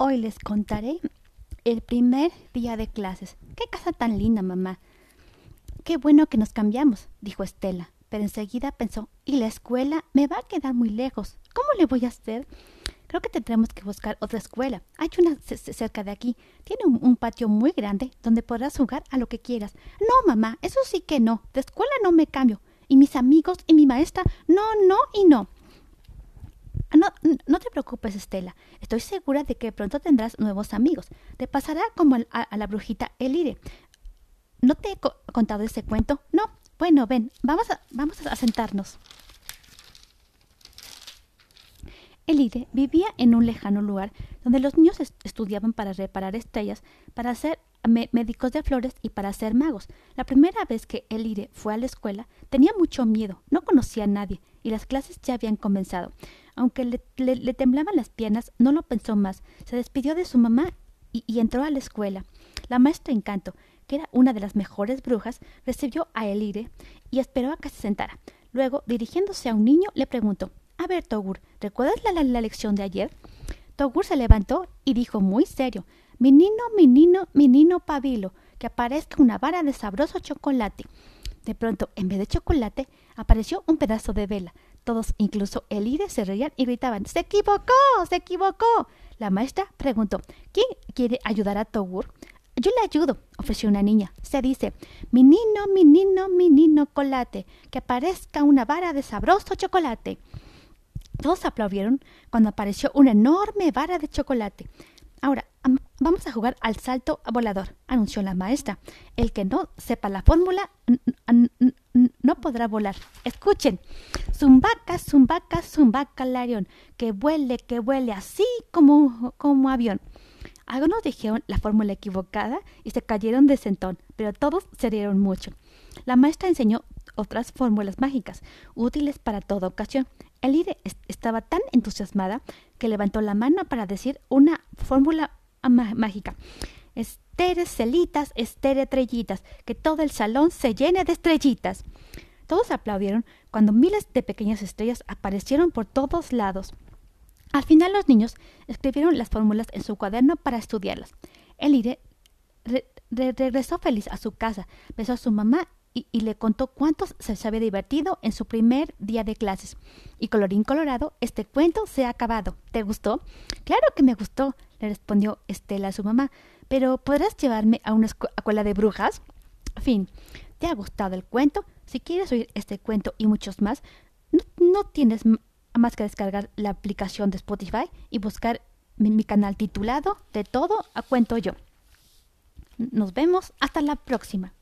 Hoy les contaré el primer día de clases. ¡Qué casa tan linda, mamá! Qué bueno que nos cambiamos, dijo Estela, pero enseguida pensó, ¿y la escuela me va a quedar muy lejos? ¿Cómo le voy a hacer? Creo que tendremos que buscar otra escuela. Hay una cerca de aquí. Tiene un, un, patio muy grande donde podrás jugar a lo que quieras. No, mamá, eso sí que no. De escuela no me cambio. Y mis amigos y mi maestra, no, no y no. No, no te preocupes, Estela. Estoy segura de que pronto tendrás nuevos amigos. Te pasará como a, la brujita Elire. ¿No te he contado ese cuento? No. Bueno, ven, vamos a, sentarnos. Elide vivía en un lejano lugar donde los niños estudiaban para reparar estrellas, para ser médicos de flores y para ser magos. La primera vez que Elide fue a la escuela tenía mucho miedo, no conocía a nadie y las clases ya habían comenzado. Aunque le, temblaban las piernas, no lo pensó más. Se despidió de su mamá y, entró a la escuela. La maestra Encanto, que era una de las mejores brujas, recibió a Elire y esperó a que se sentara. Luego, dirigiéndose a un niño, le preguntó A ver, Togur, ¿recuerdas la, lección de ayer? Togur se levantó y dijo muy serio Menino, menino, menino pabilo, que aparezca una vara de sabroso chocolate. De pronto, en vez de chocolate, apareció un pedazo de vela. Todos, incluso Elide, se reían y gritaban ¡Se equivocó! ¡Se equivocó! La maestra preguntó ¿Quién quiere ayudar a Togur? Yo le ayudo, ofreció una niña. Se dice Menino, menino, menino colate, que aparezca una vara de sabroso chocolate. Todos aplaudieron cuando apareció una enorme vara de chocolate. Ahora, vamos a jugar al salto volador, anunció la maestra. El que no sepa la fórmula no podrá volar. Escuchen. Zumbaca, zumbaca, zumbaca, larión. Que vuele, que vuele así como, como avión. Algunos dijeron la fórmula equivocada y se cayeron de sentón, pero todos se rieron mucho. La maestra enseñó otras fórmulas mágicas, útiles para toda ocasión. Elide estaba tan entusiasmada que levantó la mano para decir una fórmula mágica. Estere celitas, estere estrellitas, que todo el salón se llene de estrellitas. Todos aplaudieron cuando miles de pequeñas estrellas aparecieron por todos lados. Al final los niños escribieron las fórmulas en su cuaderno para estudiarlas. Elide regresó feliz a su casa, besó a su mamá y, le contó cuánto se había divertido en su primer día de clases. Y colorín colorado, este cuento se ha acabado. ¿Te gustó? Claro que me gustó, le respondió Estela a su mamá. Pero ¿podrás llevarme a una escuela de brujas? Fin. ¿Te ha gustado el cuento? Si quieres oír este cuento y muchos más, no, tienes más que descargar la aplicación de Spotify y buscar mi canal titulado De todo a cuento yo. Nos vemos hasta la próxima.